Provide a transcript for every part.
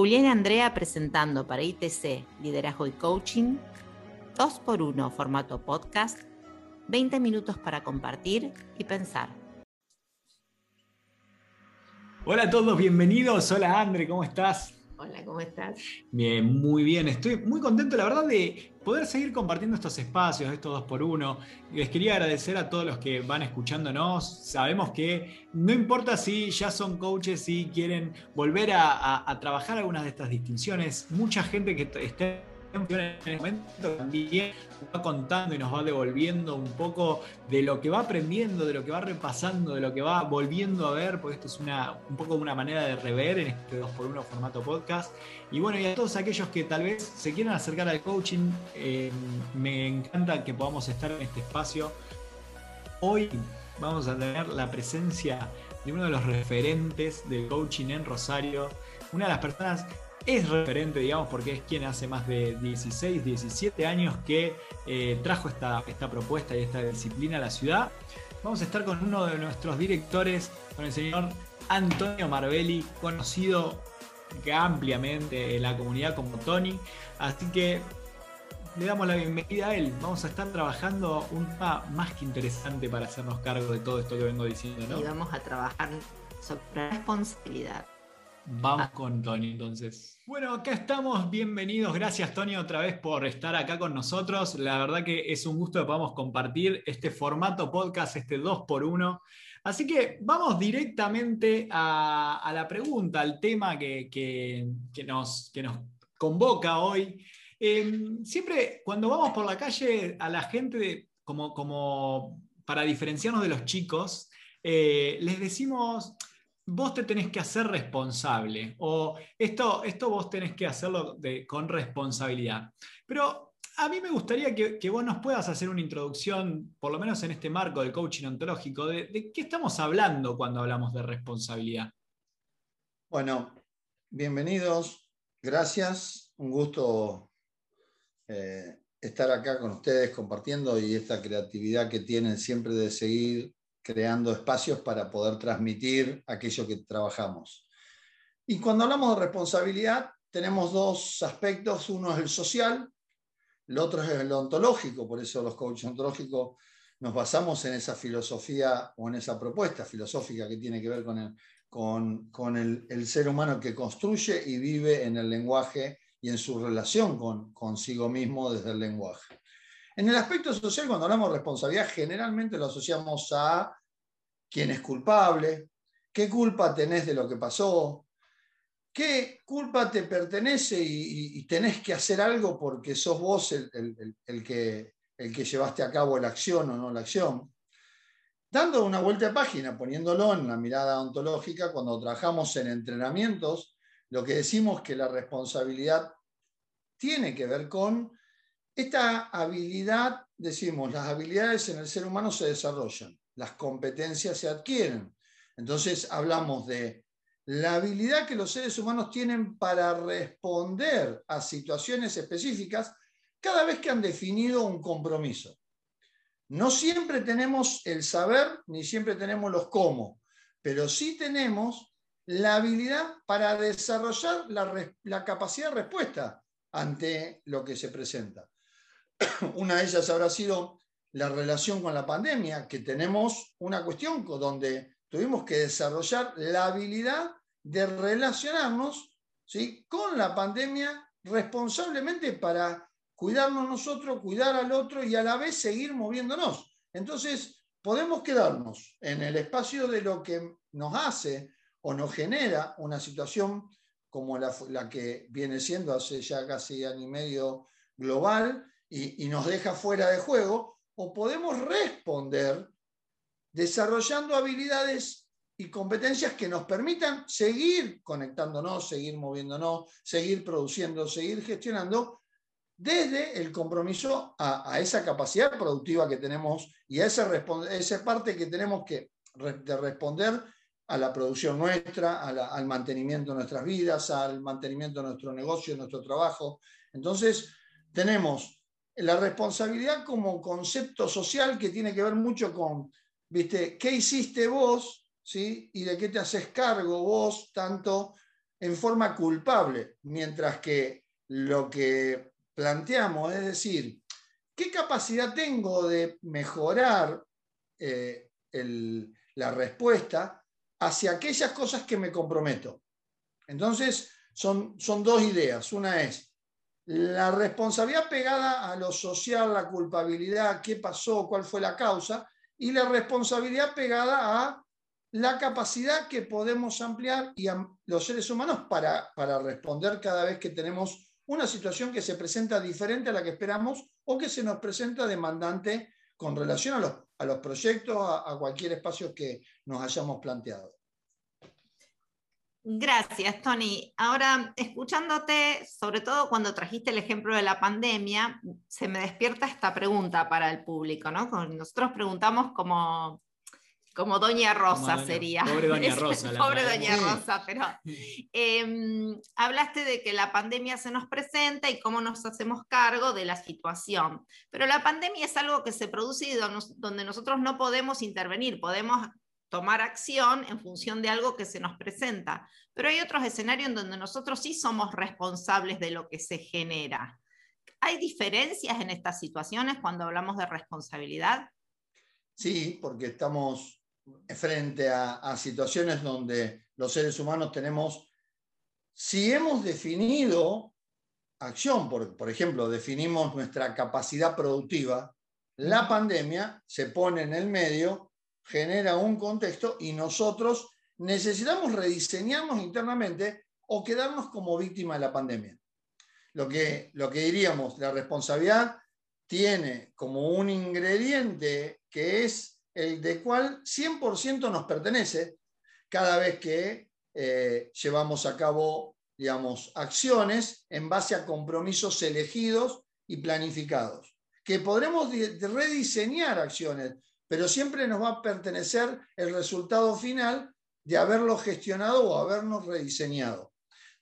Julián Andrea presentando para ITC Liderazgo y Coaching, 2x1 formato podcast, 20 minutos para compartir y pensar. Hola a todos, bienvenidos. Hola Andre, ¿cómo estás? Hola, ¿cómo estás? Bien, muy bien. Estoy muy contento, la verdad, de poder seguir compartiendo estos espacios, estos dos por uno. Les quería agradecer a todos los que van escuchándonos. Sabemos que no importa si ya son coaches, si quieren volver a, a trabajar algunas de estas distinciones, mucha gente que esté en este momento también va contando y nos va devolviendo un poco de lo que va aprendiendo, de lo que va repasando, de lo que va volviendo a ver, porque esto es una, un poco una manera de rever en este 2x1 formato podcast. Y bueno, y a todos aquellos que tal vez se quieran acercar al coaching, eh, me encanta que podamos estar en este espacio. Hoy vamos a tener la presencia de uno de los referentes del coaching en Rosario, una de las personas es referente, digamos, porque es quien hace más de 16, 17 años que eh, trajo esta, esta propuesta y esta disciplina a la ciudad. Vamos a estar con uno de nuestros directores, con el señor Antonio Marbelli, conocido ampliamente en la comunidad como Tony. Así que le damos la bienvenida a él. Vamos a estar trabajando un tema más que interesante para hacernos cargo de todo esto que vengo diciendo, ¿no? Y vamos a trabajar sobre responsabilidad. Vamos con Tony entonces. Bueno, acá estamos, bienvenidos. Gracias Tony otra vez por estar acá con nosotros. La verdad que es un gusto que podamos compartir este formato podcast, este 2 por 1 Así que vamos directamente a, la pregunta, al tema que, nos, que nos, convoca hoy. Em, siempre cuando vamos por la calle a la gente, como, como para diferenciarnos de los chicos, eh, les decimos, vos te tenés que hacer responsable o esto, esto vos tenés que hacerlo con responsabilidad. Pero a mí me gustaría que, vos nos puedas hacer una introducción, por lo menos en este marco del coaching ontológico, de, qué estamos hablando cuando hablamos de responsabilidad. Bueno, bienvenidos, gracias, un gusto eh, estar acá con ustedes compartiendo y esta creatividad que tienen siempre de seguir creando espacios para poder transmitir aquello que trabajamos. Y cuando hablamos de responsabilidad, tenemos dos aspectos. Uno es el social, el otro es el ontológico. Por eso los coaches ontológicos nos basamos en esa filosofía o en esa propuesta filosófica que tiene que ver con el, con, con el, el ser humano que construye y vive en el lenguaje y en su relación con consigo mismo desde el lenguaje. En el aspecto social, cuando hablamos de responsabilidad, generalmente lo asociamos a quién es culpable, qué culpa tenés de lo que pasó, qué culpa te pertenece y, tenés que hacer algo porque sos vos el, que, el que llevaste a cabo la acción o no la acción. Dando una vuelta de página, poniéndolo en la mirada ontológica, cuando trabajamos en entrenamientos, lo que decimos que la responsabilidad tiene que ver con esta habilidad, decimos, las habilidades en el ser humano se desarrollan, las competencias se adquieren. Entonces hablamos de la habilidad que los seres humanos tienen para responder a situaciones específicas cada vez que han definido un compromiso. No siempre tenemos el saber ni siempre tenemos los cómo, pero sí tenemos la habilidad para desarrollar la, capacidad de respuesta ante lo que se presenta. Una de ellas habrá sido la relación con la pandemia, que tenemos una cuestión donde tuvimos que desarrollar la habilidad de relacionarnos ¿sí? con la pandemia responsablemente para cuidarnos nosotros, cuidar al otro y a la vez seguir moviéndonos. Entonces, podemos quedarnos en el espacio de lo que nos hace o nos genera una situación como la, la que viene siendo hace ya casi año y medio global, y, nos deja fuera de juego, o podemos responder desarrollando habilidades y competencias que nos permitan seguir conectándonos, seguir moviéndonos, seguir produciendo, seguir gestionando desde el compromiso a, esa capacidad productiva que tenemos y a esa, esa parte que tenemos que de responder a la producción nuestra, al mantenimiento de nuestras vidas, al mantenimiento de nuestro negocio, de nuestro trabajo. Entonces, tenemos la responsabilidad como concepto social que tiene que ver mucho con, ¿viste? ¿Qué hiciste vos? ¿sí? Y de qué te haces cargo vos, tanto en forma culpable, mientras que lo que planteamos es decir, ¿qué capacidad tengo de mejorar eh, la respuesta hacia aquellas cosas que me comprometo? Entonces, son, son dos ideas. Una es la responsabilidad pegada a lo social, la culpabilidad, qué pasó, cuál fue la causa, y la responsabilidad pegada a la capacidad que podemos ampliar y a los seres humanos para, para responder cada vez que tenemos una situación que se presenta diferente a la que esperamos o que se nos presenta demandante con relación a los, a los proyectos, a cualquier espacio que nos hayamos planteado. Gracias, Tony. Ahora, escuchándote, sobre todo cuando trajiste el ejemplo de la pandemia, se me despierta esta pregunta para el público, ¿no? Nosotros preguntamos como, como Doña Rosa sería. Pobre Doña Rosa. pobre Doña Rosa, pero em, hablaste de que la pandemia se nos presenta y cómo nos hacemos cargo de la situación. Pero la pandemia es algo que se produce y donde nosotros no podemos intervenir, podemos tomar acción en función de algo que se nos presenta. Pero hay otros escenarios en donde nosotros sí somos responsables de lo que se genera. ¿Hay diferencias en estas situaciones cuando hablamos de responsabilidad? Sí, porque estamos frente a, situaciones donde los seres humanos tenemos, si hemos definido acción, por, por ejemplo, definimos nuestra capacidad productiva, la pandemia se pone en el medio genera un contexto y nosotros necesitamos rediseñarnos internamente o quedarnos como víctima de la pandemia. Lo que, lo que diríamos, la responsabilidad tiene como un ingrediente que es el de cual 100% nos pertenece cada vez que eh, llevamos a cabo, digamos, acciones en base a compromisos elegidos y planificados. Que podremos rediseñar acciones, pero siempre nos va a pertenecer el resultado final de haberlo gestionado o habernos rediseñado.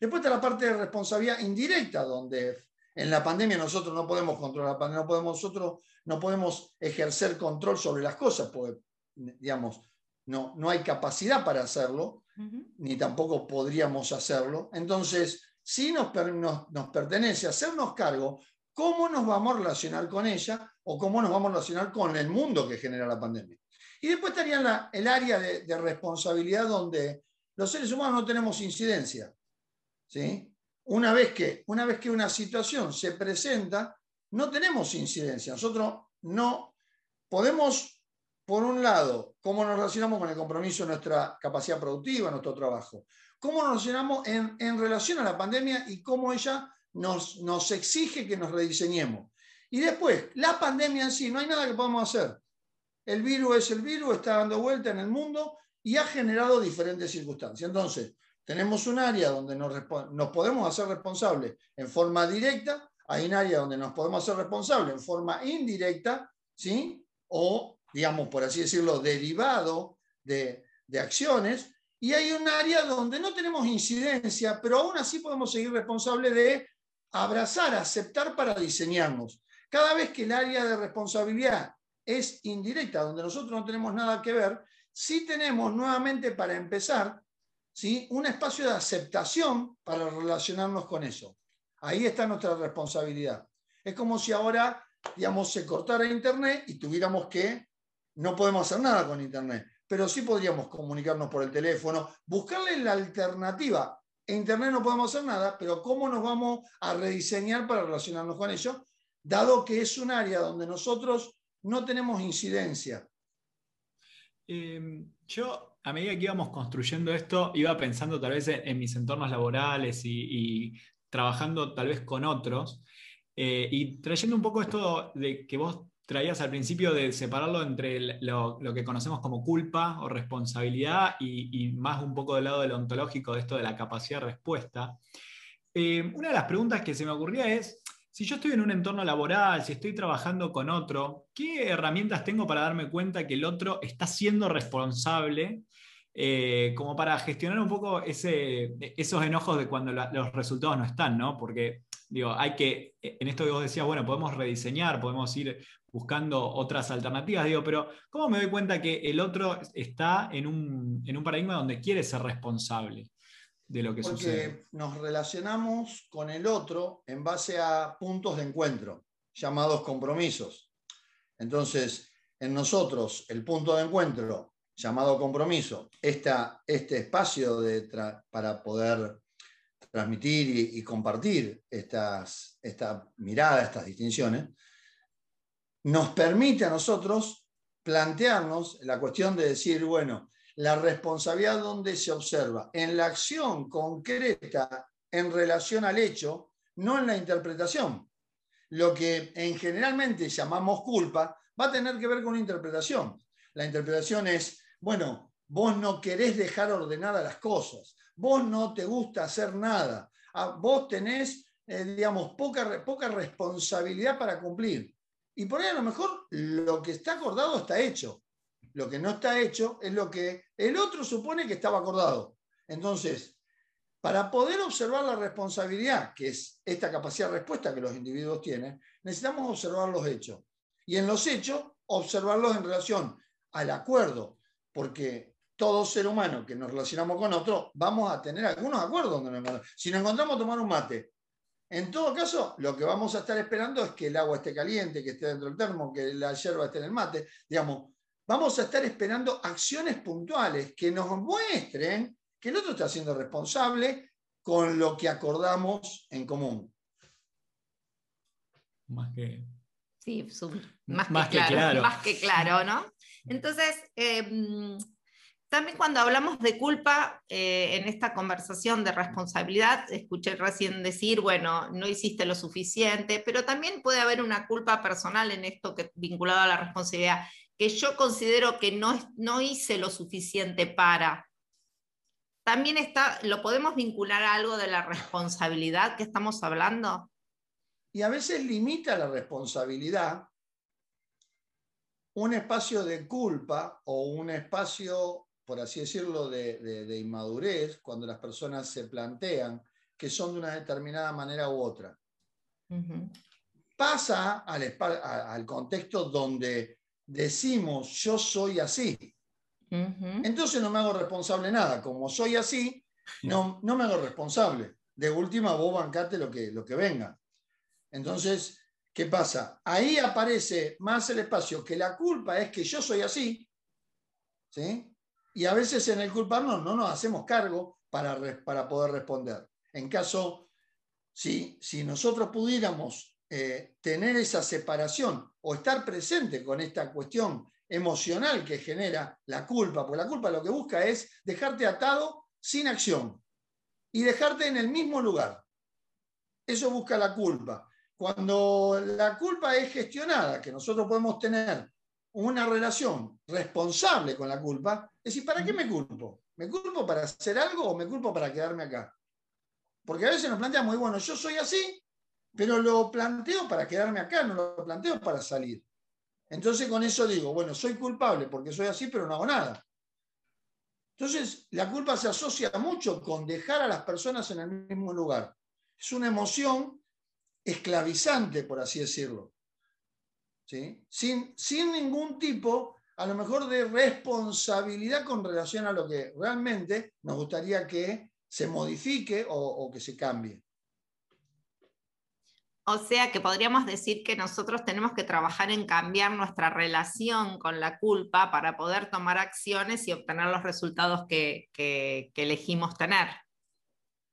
Después está la parte de responsabilidad indirecta, donde en la pandemia nosotros no podemos controlar la pandemia, no podemos, nosotros no podemos ejercer control sobre las cosas, porque, digamos, no, no hay capacidad para hacerlo, ni tampoco podríamos hacerlo. Entonces, sí nos, nos, nos pertenece hacernos cargo cómo nos vamos a relacionar con ella o cómo nos vamos a relacionar con el mundo que genera la pandemia. Y después estaría el área de, responsabilidad donde los seres humanos no tenemos incidencia. ¿sí? Una, vez que, una vez que una situación se presenta, no tenemos incidencia. Nosotros no podemos, por un lado, cómo nos relacionamos con el compromiso de nuestra capacidad productiva, nuestro trabajo, cómo nos relacionamos en, en relación a la pandemia y cómo ella nos, exige que nos rediseñemos. Y después, la pandemia en sí, no hay nada que podamos hacer. El virus es el virus, está dando vuelta en el mundo y ha generado diferentes circunstancias. Entonces, tenemos un área donde nos, nos podemos hacer responsables en forma directa, hay un área donde nos podemos hacer responsables en forma indirecta, ¿sí? O, digamos, por así decirlo, derivado de, de acciones, y hay un área donde no tenemos incidencia, pero aún así podemos seguir responsables de abrazar, aceptar para diseñarnos. Cada vez que el área de responsabilidad es indirecta, donde nosotros no tenemos nada que ver, sí tenemos nuevamente para empezar ¿sí? un espacio de aceptación para relacionarnos con eso. Ahí está nuestra responsabilidad. Es como si ahora, digamos, se cortara Internet y tuviéramos que, no podemos hacer nada con Internet, pero sí podríamos comunicarnos por el teléfono, buscarle la alternativa en Internet no podemos hacer nada, pero ¿cómo nos vamos a rediseñar para relacionarnos con ello? Dado que es un área donde nosotros no tenemos incidencia. Em, yo, a medida que íbamos construyendo esto, iba pensando tal vez en, mis entornos laborales y, trabajando tal vez con otros, eh, y trayendo un poco esto de que vos traías al principio de separarlo entre lo, que conocemos como culpa o responsabilidad y, más un poco del lado del ontológico de esto de la capacidad de respuesta. Eh, una de las preguntas que se me ocurría es, si yo estoy en un entorno laboral, si estoy trabajando con otro, ¿qué herramientas tengo para darme cuenta que el otro está siendo responsable eh, como para gestionar un poco esos enojos de cuando los resultados no están, ¿no? Porque digo, hay que, en esto que vos decías, bueno, podemos rediseñar, podemos ir buscando otras alternativas, digo, pero ¿cómo me doy cuenta que el otro está en un, paradigma donde quiere ser responsable? de lo que sucede. Porque nos relacionamos con el otro en base a puntos de encuentro, llamados compromisos. Entonces, en nosotros, el punto de encuentro llamado compromiso, esta, este espacio de para poder transmitir y, compartir estas, esta mirada, estas distinciones, nos permite a nosotros plantearnos la cuestión de decir, bueno, la responsabilidad donde se observa, en la acción concreta en relación al hecho, no en la interpretación. Lo que en generalmente llamamos culpa va a tener que ver con interpretación. La interpretación es, bueno, vos no querés dejar ordenadas las cosas, vos no te gusta hacer nada, vos tenés, eh, digamos, poca, poca responsabilidad para cumplir. Y por ahí a lo mejor lo que está acordado está hecho, lo que no está hecho es lo que el otro supone que estaba acordado. Entonces, para poder observar la responsabilidad, que es esta capacidad de respuesta que los individuos tienen, necesitamos observar los hechos. Y en los hechos, observarlos en relación al acuerdo, porque todo ser humano que nos relacionamos con otro, vamos a tener algunos acuerdos. Si nos encontramos a tomar un mate, en todo caso, lo que vamos a estar esperando es que el agua esté caliente, que esté dentro del termo, que la hierba esté en el mate. Digamos, vamos a estar esperando acciones puntuales que nos muestren que el otro está siendo responsable con lo que acordamos en común. Más que. Sí, más, que, claro, Más que claro, ¿no? Entonces, em, también cuando hablamos de culpa eh, en esta conversación de responsabilidad, escuché recién decir, bueno, no hiciste lo suficiente, pero también puede haber una culpa personal en esto que vinculado a la responsabilidad que yo considero que no, no hice lo suficiente para. También está, lo podemos vincular a algo de la responsabilidad que estamos hablando. Y a veces limita la responsabilidad un espacio de culpa o un espacio, por así decirlo, de, inmadurez, cuando las personas se plantean que son de una determinada manera u otra. Pasa al, al contexto donde decimos yo soy así, entonces no me hago responsable nada. Como soy así, no, no me hago responsable. De última, vos bancate lo que, lo que venga. Entonces, ¿qué pasa? Ahí aparece más el espacio que la culpa es que yo soy así, ¿sí? Y a veces en el culparnos no nos hacemos cargo para, para poder responder. En caso, si, si nosotros pudiéramos eh, tener esa separación o estar presente con esta cuestión emocional que genera la culpa, porque la culpa lo que busca es dejarte atado sin acción y dejarte en el mismo lugar. Eso busca la culpa. Cuando la culpa es gestionada, que nosotros podemos tener una relación responsable con la culpa, es decir, ¿para qué me culpo? ¿Me culpo para hacer algo o me culpo para quedarme acá? Porque a veces nos planteamos, bueno, yo soy así, pero lo planteo para quedarme acá, no lo planteo para salir. Entonces con eso digo, bueno, soy culpable porque soy así, pero no hago nada. Entonces la culpa se asocia mucho con dejar a las personas en el mismo lugar. Es una emoción esclavizante, por así decirlo. ¿Sí? Sin, sin ningún tipo, a lo mejor, de responsabilidad con relación a lo que realmente nos gustaría que se modifique o que se cambie. O sea que podríamos decir que nosotros tenemos que trabajar en cambiar nuestra relación con la culpa para poder tomar acciones y obtener los resultados que, elegimos tener.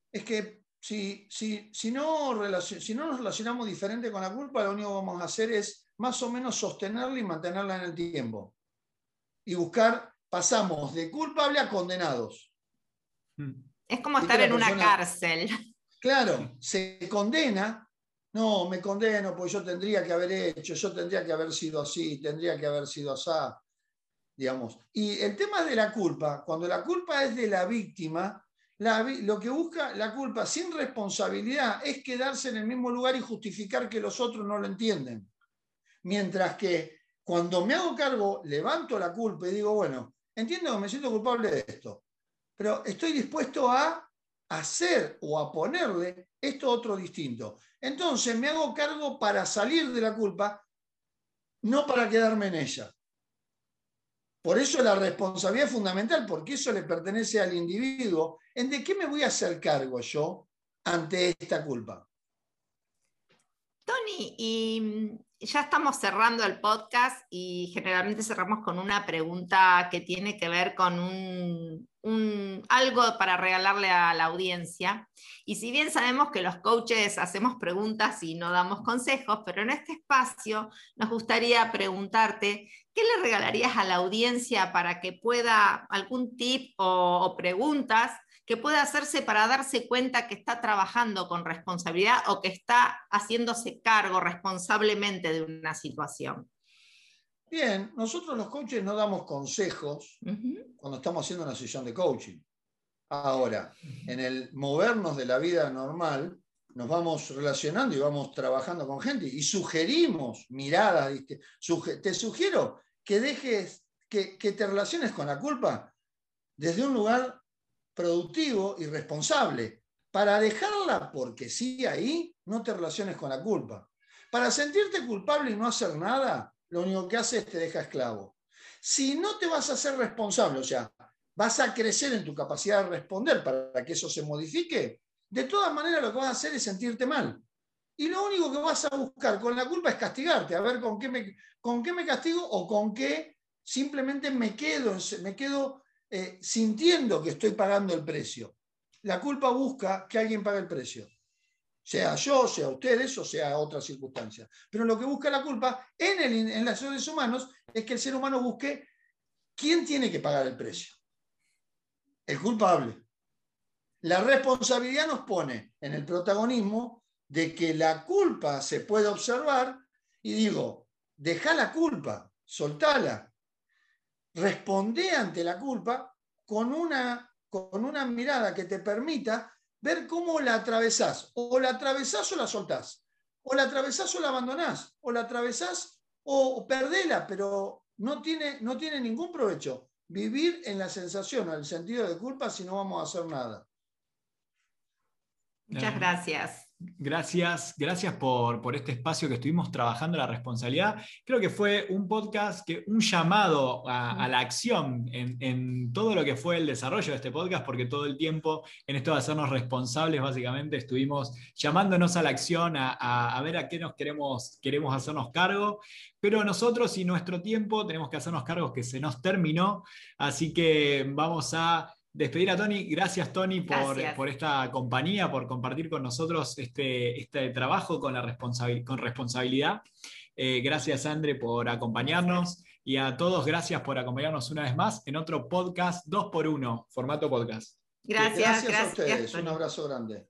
Es que si, si, si, no si no nos relacionamos diferente con la culpa, lo único que vamos a hacer es más o menos sostenerla y mantenerla en el tiempo. Y buscar, pasamos de culpable a condenados. Es como estar en una cárcel. Claro, se condena no, me condeno porque yo tendría que haber hecho, yo tendría que haber sido así, tendría que haber sido así, digamos. Y el tema de la culpa, cuando la culpa es de la víctima, lo que busca la culpa sin responsabilidad es quedarse en el mismo lugar y justificar que los otros no lo entienden. Mientras que cuando me hago cargo, levanto la culpa y digo, bueno, entiendo que me siento culpable de esto, pero estoy dispuesto a hacer o a ponerle esto otro distinto. Entonces me hago cargo para salir de la culpa, no para quedarme en ella. Por eso la responsabilidad es fundamental, porque eso le pertenece al individuo. ¿En de qué me voy a hacer cargo yo ante esta culpa? Tony, y ya estamos cerrando el podcast y generalmente cerramos con una pregunta que tiene que ver con un, algo para regalarle a la audiencia. Y si bien sabemos que los coaches hacemos preguntas y no damos consejos, pero en este espacio nos gustaría preguntarte, ¿qué le regalarías a la audiencia para que pueda algún tip o preguntas que pueda hacerse para darse cuenta que está trabajando con responsabilidad o que está haciéndose cargo responsablemente de una situación. Bien, nosotros los coaches no damos consejos cuando estamos haciendo una sesión de coaching. Ahora, en el movernos de la vida normal, nos vamos relacionando y vamos trabajando con gente y sugerimos miradas. Te sugiero que dejes, que, que te relaciones con la culpa desde un lugar productivo y responsable. Para dejarla porque sí ahí, no te relaciones con la culpa. Para sentirte culpable y no hacer nada, lo único que hace es te deja esclavo. Si no te vas a hacer responsable, o sea, vas a crecer en tu capacidad de responder para que eso se modifique, de todas maneras lo que vas a hacer es sentirte mal. Y lo único que vas a buscar con la culpa es castigarte, a ver con qué me, con qué me castigo o con qué simplemente me quedo, me quedo eh, sintiendo que estoy pagando el precio. La culpa busca que alguien pague el precio. Sea yo, sea ustedes o sea otra circunstancia. Pero lo que busca la culpa en, el, en los seres humanos es que el ser humano busque quién tiene que pagar el precio. El culpable. La responsabilidad nos pone en el protagonismo de que la culpa se puede observar y digo, deja la culpa, soltala, responde ante la culpa con una, con una mirada que te permita ver cómo la atravesás. O la atravesás o la soltás. O la atravesás o la abandonás. O la atravesás o perdela, pero no tiene, no tiene ningún provecho. Vivir en la sensación o el sentido de culpa si no vamos a hacer nada. Muchas gracias. Gracias, gracias por, este espacio que estuvimos trabajando la responsabilidad. Creo que fue un podcast, que, un llamado a, la acción en, todo lo que fue el desarrollo de este podcast, porque todo el tiempo en esto de hacernos responsables, básicamente, estuvimos llamándonos a la acción, a, ver a qué nos queremos, queremos hacernos cargo. Pero nosotros y nuestro tiempo tenemos que hacernos cargos que se nos terminó, así que vamos a despedir a Tony. Gracias, Tony, por, por, esta compañía, por compartir con nosotros este, este trabajo con, la con responsabilidad. Eh, gracias, Andre, por acompañarnos. Y a todos, gracias por acompañarnos una vez más en otro podcast 2x1, formato podcast. Gracias, gracias, a ustedes. Un abrazo grande.